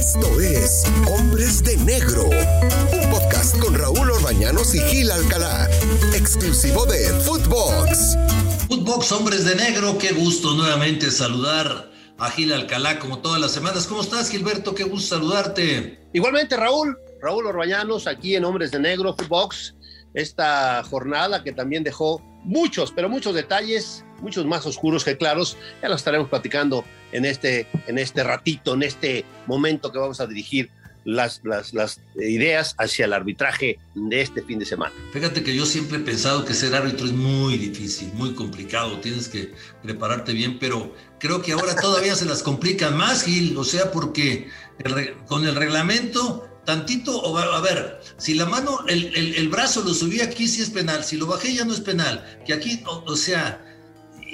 Esto es Hombres de Negro, un podcast con Raúl Orbañanos y Gil Alcalá, exclusivo de Footbox. Footbox Hombres de Negro, qué gusto nuevamente saludar a Gil Alcalá como todas las semanas. ¿Cómo estás, Gilberto? Qué gusto saludarte. Igualmente, Raúl, Raúl Orbañanos, aquí en Hombres de Negro, Footbox, esta jornada que también dejó muchos, pero muchos detalles, muchos más oscuros que claros, ya lo estaremos platicando en este, en este ratito, en este momento que vamos a dirigir las, ideas hacia el arbitraje de este fin de semana. Fíjate que yo siempre he pensado que ser árbitro es muy difícil, muy complicado, tienes que prepararte bien, pero creo que ahora todavía se las complican más, Gil, o sea, porque con el reglamento tantito, a ver, si la mano, el, el, brazo lo subí aquí sí es penal, si lo bajé ya no es penal, que aquí, o, sea,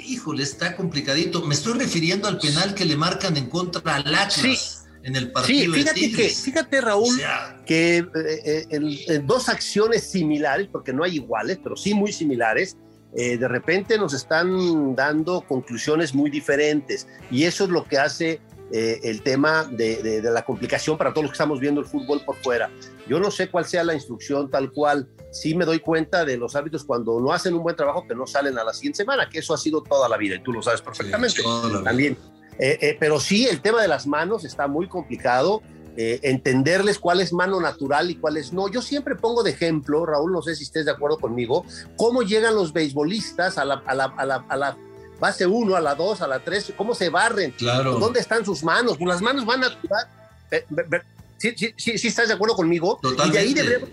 híjole, está complicadito. Me estoy refiriendo al penal que le marcan en contra al Atlas. En el partido sí, fíjate que, fíjate Raúl, que eh, eh, en, dos acciones similares, porque no hay iguales, pero sí muy similares, eh, de repente nos están dando conclusiones muy diferentes y eso es lo que hace eh, el tema de, la complicación para todos los que estamos viendo el fútbol por fuera. Yo no sé cuál sea la instrucción tal cual. Sí me doy cuenta de los árbitros cuando no hacen un buen trabajo que no salen a la siguiente semana, que eso ha sido toda la vida y tú lo sabes perfectamente. También. Eh, eh, pero sí, el tema de las manos está muy complicado. entenderles cuál es mano natural y cuál es no. Yo siempre pongo de ejemplo, Raúl, no sé si estés de acuerdo conmigo, cómo llegan los beisbolistas a la, a la, a la, a la base 1, a la 2, a la 3, cómo se barren, claro. dónde están sus manos, las manos van a... ¿Sí, sí, sí, sí estás de acuerdo conmigo? Totalmente. Y de ahí, deberíamos,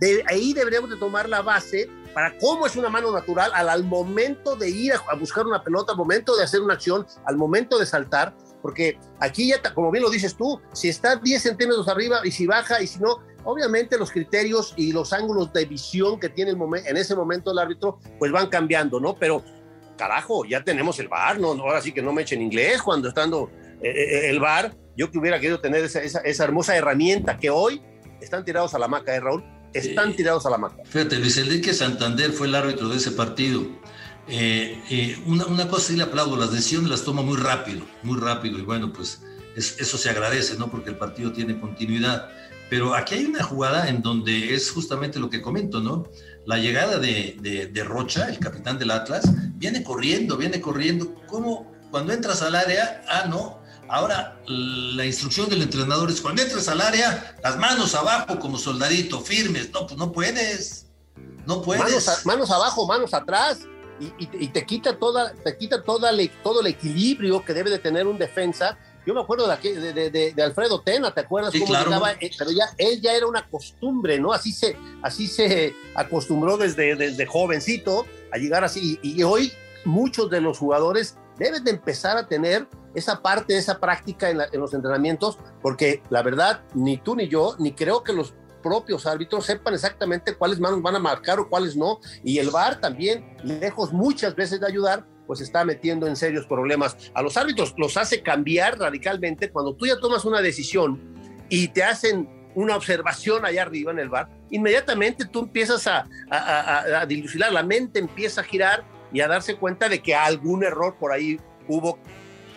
de ahí deberíamos de tomar la base para cómo es una mano natural al, al momento de ir a, a, buscar una pelota, al momento de hacer una acción, al momento de saltar, porque aquí ya, como bien lo dices tú, si está 10 centímetros arriba y si baja y si no, obviamente los criterios y los ángulos de visión que tiene el en ese momento el árbitro, pues van cambiando, ¿no? Pero carajo, ya tenemos el bar, no, ahora sí que no me echen inglés cuando estando eh, eh, el bar, yo que hubiera querido tener esa, esa, hermosa herramienta que hoy están tirados a la maca, ¿eh, Raúl? Están tirados a la maca. Fíjate, Luis Enrique Santander fue el árbitro de ese partido. Eh, una, una, cosa sí le aplaudo, las decisiones las toma muy rápido, muy rápido, y bueno, pues eso se agradece, ¿no? Porque el partido tiene continuidad. Pero aquí hay una jugada en donde es justamente lo que comento, ¿no? La llegada de, de, Rocha, el capitán del Atlas, viene corriendo, viene corriendo. ¿Cómo? Cuando entras al área, ah, no. Ahora la instrucción del entrenador es cuando entres al área, las manos abajo como soldadito, firmes. No, pues no puedes. No puedes. Manos, manos abajo, manos atrás. Y, y, te quita toda, te quita toda todo el equilibrio que debe de tener un defensa yo me acuerdo de, de, de, Alfredo Tena, ¿te acuerdas cómo llegaba? Eh, pero ya él ya era una costumbre, ¿no? Así se, así se acostumbró desde, desde jovencito a llegar así. Y, hoy muchos de los jugadores deben de empezar a tener esa parte, esa práctica en, en, los entrenamientos, porque la verdad, ni tú ni yo, ni creo que los propios árbitros sepan exactamente cuáles manos van a marcar o cuáles no. Y el VAR también, lejos muchas veces de ayudar, pues está metiendo en serios problemas a los árbitros, los hace cambiar radicalmente cuando tú ya tomas una decisión y te hacen una observación allá arriba en el bar, inmediatamente tú empiezas a, dilucidar, la mente empieza a girar y a darse cuenta de que algún error por ahí hubo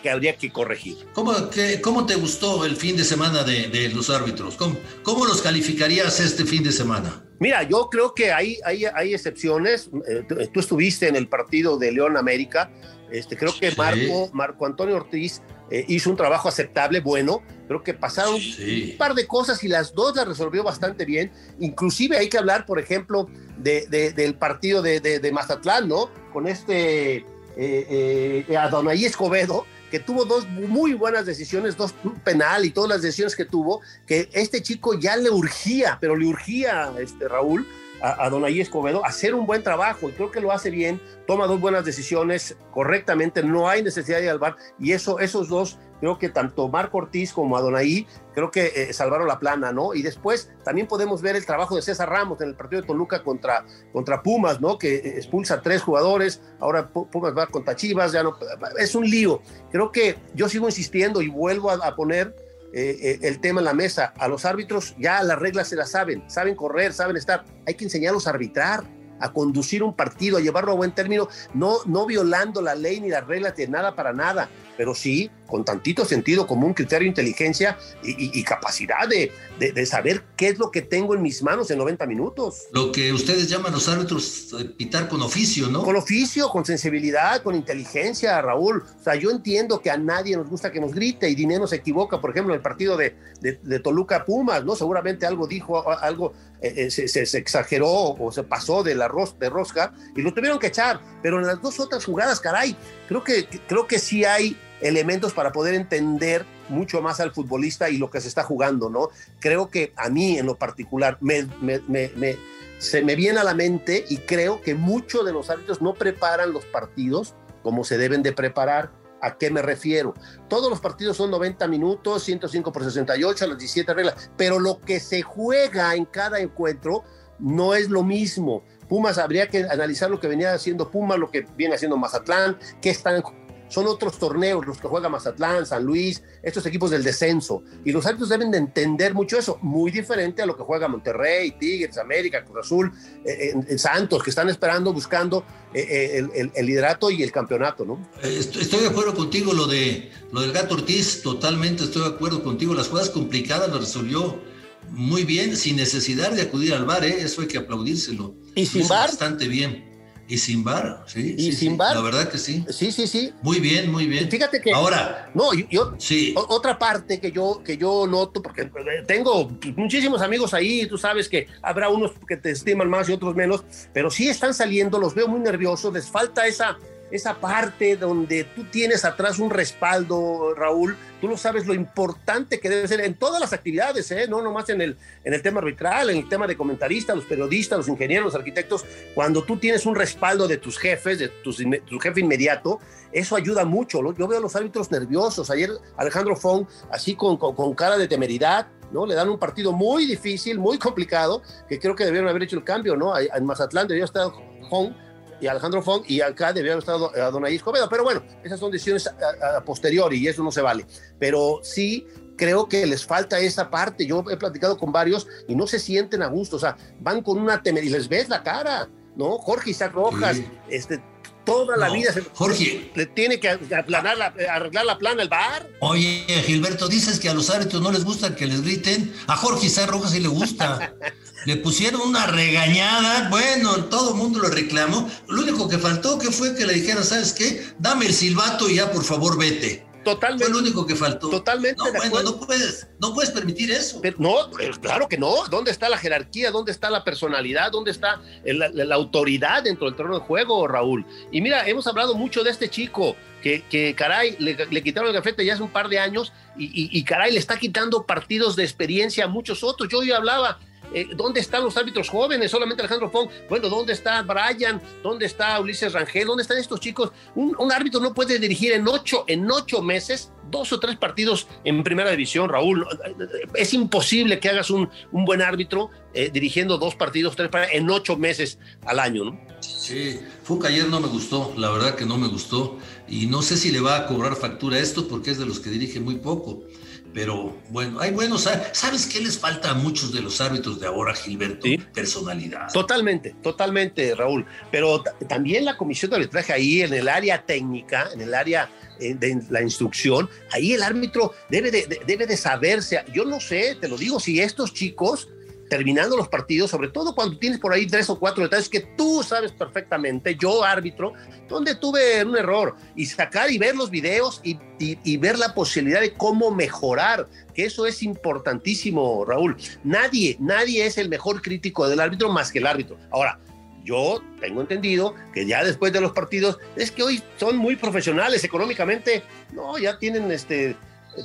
que habría que corregir. ¿Cómo, cómo te gustó el fin de semana de, de los árbitros? ¿Cómo, ¿Cómo, los calificarías este fin de semana? Mira, yo creo que hay, hay, hay excepciones. Eh, tú estuviste en el partido de León América. Este, creo que Marco, Marco Antonio Ortiz eh, hizo un trabajo aceptable, bueno. Creo que pasaron sí. un par de cosas y las dos las resolvió bastante bien. Inclusive hay que hablar, por ejemplo, de, de, del partido de, de, Mazatlán, ¿no? Con este eh, eh, Adonai Escobedo, que tuvo dos muy buenas decisiones, dos penal y todas las decisiones que tuvo, que este chico ya le urgía, pero le urgía, este Raúl, a, a Escobedo hacer un buen trabajo y creo que lo hace bien, toma dos buenas decisiones correctamente, no hay necesidad de albar y eso, esos dos, creo que tanto Marco Ortiz como Adonai, creo que eh, salvaron la plana, ¿no? Y después también podemos ver el trabajo de César Ramos en el partido de Toluca contra, contra Pumas, ¿no? Que expulsa a tres jugadores, ahora Pumas va contra Chivas, ya no, es un lío. Creo que yo sigo insistiendo y vuelvo a poner eh, eh, el tema en la mesa. A los árbitros ya las reglas se las saben, saben correr, saben estar. Hay que enseñarlos a arbitrar, a conducir un partido, a llevarlo a buen término, no, no violando la ley ni las reglas de nada para nada. Pero sí con tantito sentido común, criterio, inteligencia y, capacidad de, de, saber qué es lo que tengo en mis manos en 90 minutos. Lo que ustedes llaman los árbitros eh, pitar con oficio, ¿no? Con oficio, con sensibilidad, con inteligencia, Raúl. O sea, yo entiendo que a nadie nos gusta que nos grite y Dinero se equivoca, por ejemplo, en el partido de, de Toluca Pumas, ¿no? Seguramente algo dijo, algo eh, eh, se, se, exageró o se pasó de la ros, de rosca y lo tuvieron que echar. Pero en las dos otras jugadas, caray, creo que, creo que sí hay elementos para poder entender mucho más al futbolista y lo que se está jugando, ¿no? Creo que a mí en lo particular me, se me viene a la mente y creo que muchos de los árbitros no preparan los partidos como se deben de preparar. ¿A qué me refiero? Todos los partidos son 90 minutos, 105 por 68, las 17 reglas, pero lo que se juega en cada encuentro no es lo mismo. Pumas habría que analizar lo que venía haciendo Pumas, lo que viene haciendo Mazatlán, qué están son otros torneos los que juega Mazatlán, San Luis, estos equipos del descenso. Y los árbitros deben de entender mucho eso, muy diferente a lo que juega Monterrey, Tigres, América, Cruz Azul, eh, eh, Santos, que están esperando, buscando eh, el, liderato y el campeonato, ¿no? Estoy de acuerdo contigo, lo, de, lo del Gato Ortiz, totalmente estoy de acuerdo contigo. Las jugadas complicadas lo resolvió muy bien, sin necesidad de acudir al bar, eso hay que aplaudírselo. Y sin bar. Bastante bien. Y sin bar, sí. Y sin bar. La verdad que sí. Sí, sí, sí. Muy bien, muy bien. Fíjate que. Ahora. No, yo. sí. Otra parte que yo, que yo noto, porque eh, tengo muchísimos amigos ahí, tú sabes que habrá unos que te estiman más y otros menos, pero sí están saliendo, los veo muy nerviosos, les falta esa esa parte donde tú tienes atrás un respaldo, Raúl, tú lo sabes lo importante que debe ser en todas las actividades, ¿eh? no nomás en el, en el tema arbitral, en el tema de comentaristas, los periodistas, los ingenieros, los arquitectos, cuando tú tienes un respaldo de tus jefes, de tu jefe inmediato, eso ayuda mucho. Yo veo a los árbitros nerviosos. Ayer Alejandro Fong, así con, con, cara de temeridad, ¿no? Le dan un partido muy difícil, muy complicado, que creo que debieron haber hecho el cambio, ¿no? En Mazatlán debió estar Fong y Alejandro Fong, y acá debió haber estado a Donaí Escobedo. Pero bueno, esas son decisiones a, posteriori y eso no se vale. Pero sí creo que les falta esa parte. Yo he platicado con varios y no se sienten a gusto. O sea, van con una temer y les ves la cara, ¿no? Jorge Isaac Rojas, este, toda la vida se, Jorge le tiene que aplanar la, arreglar la plana el bar. Oye, Gilberto, dices que a los árbitros no les gusta que les griten. A Jorge Isaac Rojas sí le gusta. le pusieron una regañada, bueno, todo el mundo lo reclamó. Lo único que faltó que fue que le dijeran, ¿sabes qué? Dame el silbato y ya por favor vete. Totalmente. Fue lo único que faltó. Totalmente. No, bueno, no puedes, no puedes permitir eso. no, claro que no. ¿Dónde está la jerarquía? ¿Dónde está la personalidad? ¿Dónde está la, autoridad dentro del terreno de juego, Raúl? Y mira, hemos hablado mucho de este chico que, que caray, le, quitaron el gafete ya hace un par de años y, y, caray, le está quitando partidos de experiencia a muchos otros. Yo hoy hablaba eh, ¿Dónde están los árbitros jóvenes? Solamente Alejandro Fong. Bueno, ¿dónde está Brian? ¿Dónde está Ulises Rangel? ¿Dónde están estos chicos? Un, árbitro no puede dirigir en ocho, en ocho meses dos o tres partidos en primera división, Raúl. Es imposible que hagas un, buen árbitro eh, dirigiendo dos partidos, tres partidos en ocho meses al año, ¿no? Sí, Fuca ayer no me gustó, la verdad que no me gustó. Y no sé si le va a cobrar factura esto porque es de los que dirige muy poco. Pero bueno, hay buenos. ¿Sabes qué les falta a muchos de los árbitros de ahora, Gilberto? Personalidad. Totalmente, totalmente, Raúl. Pero también la comisión de arbitraje ahí en el área técnica, en el área eh, de la instrucción, ahí el árbitro debe de, debe de saberse. Yo no sé, te lo digo, si estos chicos terminando los partidos, sobre todo cuando tienes por ahí tres o cuatro detalles que tú sabes perfectamente, yo árbitro, donde tuve un error, y sacar y ver los videos y, y, ver la posibilidad de cómo mejorar, que eso es importantísimo, Raúl. Nadie, nadie es el mejor crítico del árbitro más que el árbitro. Ahora, yo tengo entendido que ya después de los partidos, es que hoy son muy profesionales económicamente, no, ya tienen este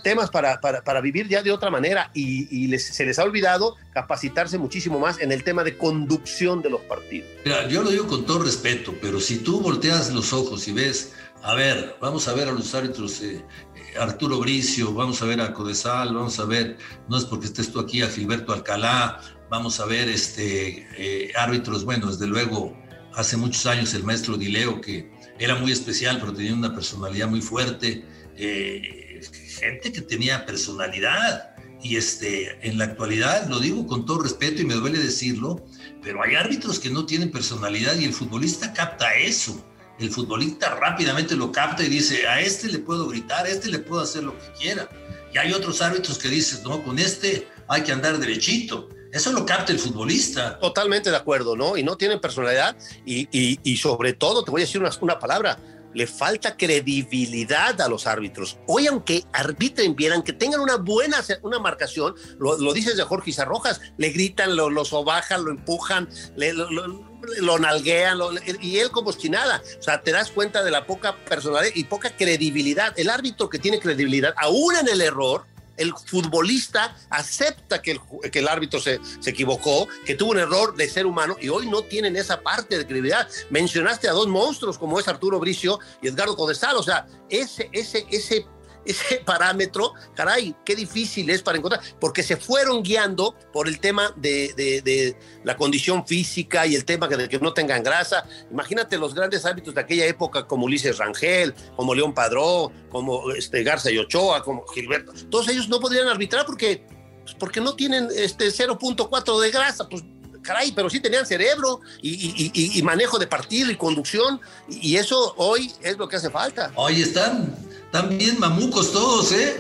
temas para, para, vivir ya de otra manera y, se les ha olvidado capacitarse muchísimo más en el tema de conducción de los partidos. Mira, yo lo digo con todo respeto, pero si tú volteas los ojos y ves, a ver, vamos a ver a los árbitros, eh, eh, Arturo Bricio, vamos a ver a Codesal, vamos a ver, no es porque estés tú aquí, a Gilberto Alcalá, vamos a ver este, eh, árbitros, bueno, desde luego, hace muchos años el maestro Dileo, que era muy especial, pero tenía una personalidad muy fuerte. Eh, gente que tenía personalidad. Y este, en la actualidad, lo digo con todo respeto y me duele decirlo, pero hay árbitros que no tienen personalidad y el futbolista capta eso. el futbolista rápidamente lo capta y dice, a este le puedo gritar, a este le puedo hacer lo que quiera. Y hay otros árbitros que dicen, no, con este hay que andar derechito. Eso lo capta el futbolista. Totalmente de acuerdo, ¿no? Y no tienen personalidad y, y, sobre todo, te voy a decir una, una palabra, le falta credibilidad a los árbitros. Hoy, aunque arbitren bien, aunque tengan una buena una marcación, lo, dices de Jorge Izarrojas, le gritan, lo, lo sobajan, lo empujan, le, lo, nalguean, y él como si nada. O sea, te das cuenta de la poca personalidad y poca credibilidad. El árbitro que tiene credibilidad, aún en el error, el futbolista acepta que el, árbitro se, se, equivocó, que tuvo un error de ser humano y hoy no tienen esa parte de credibilidad. Mencionaste a dos monstruos como es Arturo Bricio y Edgardo Codesal, o sea, ese, ese, ese ese parámetro, caray, qué difícil es para encontrar, porque se fueron guiando por el tema de, la condición física y el tema de que no tengan grasa. Imagínate los grandes árbitros de aquella época como Ulises Rangel, como León Padró, como este, Garza y Ochoa, como Gilberto. Todos ellos no podrían arbitrar porque, pues, porque no tienen este 0.4 de grasa, pues caray, pero sí tenían cerebro y, manejo de partido y conducción, y, eso hoy es lo que hace falta. Hoy están también mamucos todos, ¿eh?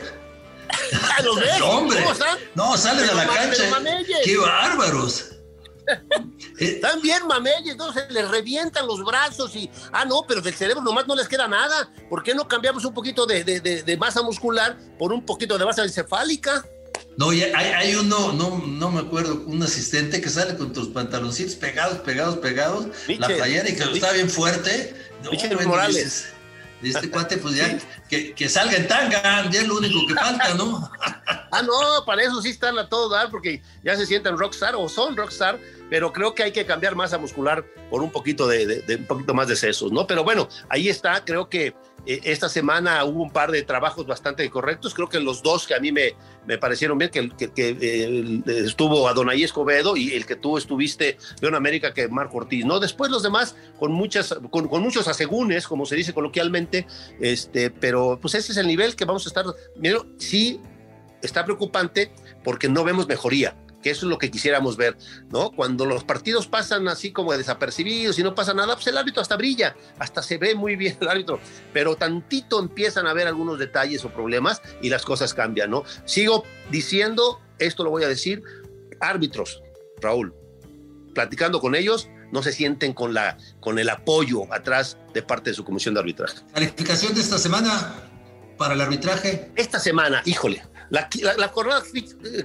¿Los ves? hombre. No, salen a la cancha. ¡Qué bárbaros! Están bien mameyes, entonces les revientan los brazos y, ah, no, pero del cerebro nomás no les queda nada. ¿Por qué no cambiamos un poquito de, de, masa muscular por un poquito de masa encefálica? No, hay, hay uno, no, no me acuerdo, un asistente que sale con tus pantaloncitos pegados, pegados, pegados, la playera y que está bien fuerte. No, Morales este cuate, pues ya que, que, salga en tanga, ya es lo único que falta, ¿no? ah, no, para eso sí están a todo dar, porque ya se sienten rockstar o son rockstar, pero creo que hay que cambiar masa muscular por un poquito de, un poquito más de sesos, ¿no? Pero bueno, ahí está, creo que eh, esta semana hubo un par de trabajos bastante correctos, creo que los dos que a mí me, me parecieron bien, que, que, que eh, estuvo Adonai Escobedo y el que tú estuviste León América, que Marco Ortiz, ¿no? Después los demás con, muchas, con, muchos asegúnes, como se dice coloquialmente, este, pero pues ese es el nivel que vamos a estar, sí está preocupante porque no vemos mejoría que eso es lo que quisiéramos ver, ¿no? Cuando los partidos pasan así como desapercibidos y no pasa nada, pues el árbitro hasta brilla, hasta se ve muy bien el árbitro, pero tantito empiezan a ver algunos detalles o problemas y las cosas cambian, ¿no? Sigo diciendo, esto lo voy a decir, árbitros, Raúl, platicando con ellos, no se sienten con, la, con el apoyo atrás de parte de su comisión de arbitraje. ¿Calificación de esta semana para el arbitraje? Esta semana, híjole, la, la, jornada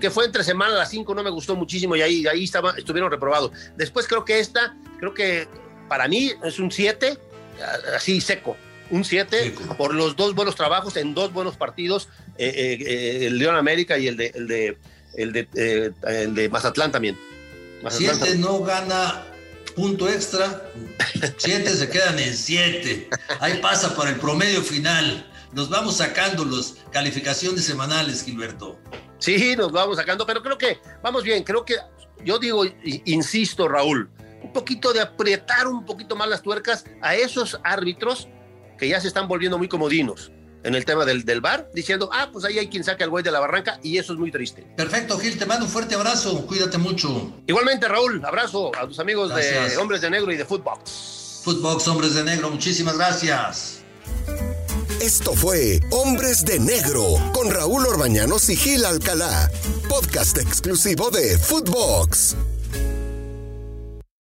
que fue entre semana, las 5, no me gustó muchísimo y ahí, ahí estaba, estuvieron reprobados. Después creo que esta, creo que para mí es un 7, así seco. Un 7 por los dos buenos trabajos en dos buenos partidos, eh, eh, eh, el León América y el de, el de, el de, el de Mazatlán también. 7 no gana punto extra, 7 se quedan en 7. Ahí pasa para el promedio final nos vamos sacando las calificaciones semanales, Gilberto. Sí, nos vamos sacando, pero creo que vamos bien. Creo que yo digo, insisto, Raúl, un poquito de apretar un poquito más las tuercas a esos árbitros que ya se están volviendo muy comodinos en el tema del, del bar, diciendo, ah, pues ahí hay quien saca el güey de la barranca y eso es muy triste. Perfecto, Gil, te mando un fuerte abrazo, cuídate mucho. Igualmente, Raúl, abrazo a tus amigos de Hombres de Negro y de Footbox. Footbox, Hombres de Negro, muchísimas gracias. Esto fue Hombres de Negro con Raúl Orbañanos y Gil Alcalá, podcast exclusivo de Footbox.